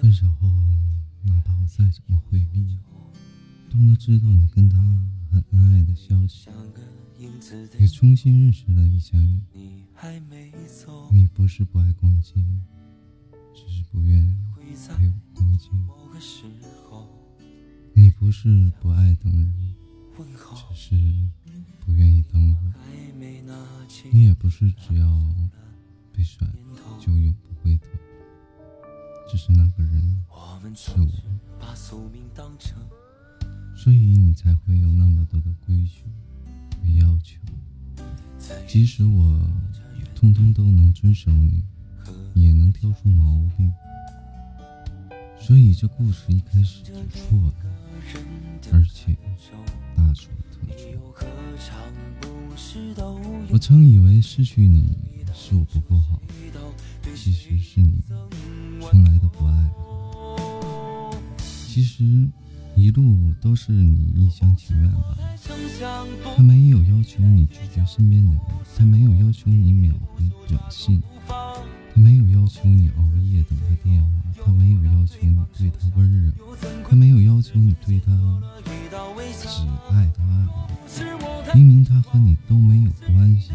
分手后，哪怕我再怎么回避，都能知道你跟他很恩爱的消息。也重新认识了一下你。你不是不爱逛街，只是不愿陪我逛街。你不是不爱等人，只是不愿意等我。你也不是只要被甩就永不回头，只是那个人是我，所以你才会有那么多的规矩和要求。即使我通通都能遵守你，也能挑出毛病。所以这故事一开始就错了，而且大错特错。我曾以为失去你是我不够好，其实是你其实一路都是你一厢情愿吧。他没有要求你拒绝身边的人，他没有要求你秒回短信，他没有要求你熬夜等他电话，他没有要求你对他温柔，他没有要求你对他只爱他而已。明明他和你都没有关系，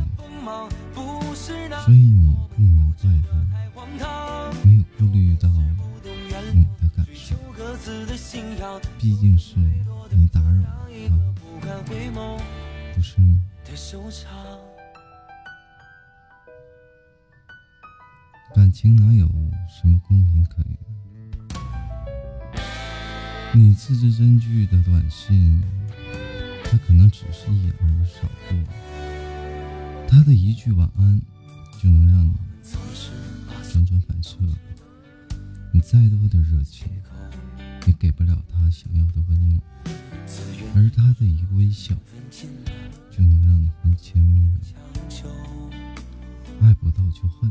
所以毕竟是你打扰了，不是吗？感情哪有什么公平可言？你字字真句的短信，他可能只是一而扫过，他的一句晚安就能让你辗转反侧。你再多的热情，也给不了他想要的温暖，而他的一个微笑，就能让你魂牵梦绕。爱不到就恨，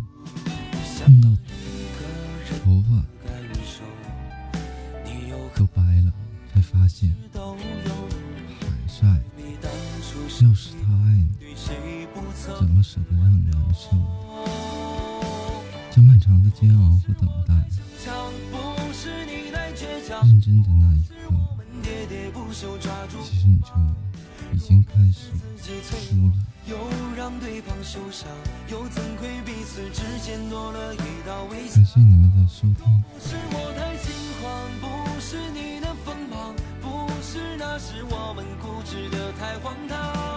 恨到头发都白了，才发现还是爱。要是他爱你，怎么舍得让你难受？这漫长的煎熬和等待，认真的那一刻，其实你就已经开始输了。感谢你们的收听。是我太轻狂，不是你的锋芒，不是那时我们固执的太荒唐。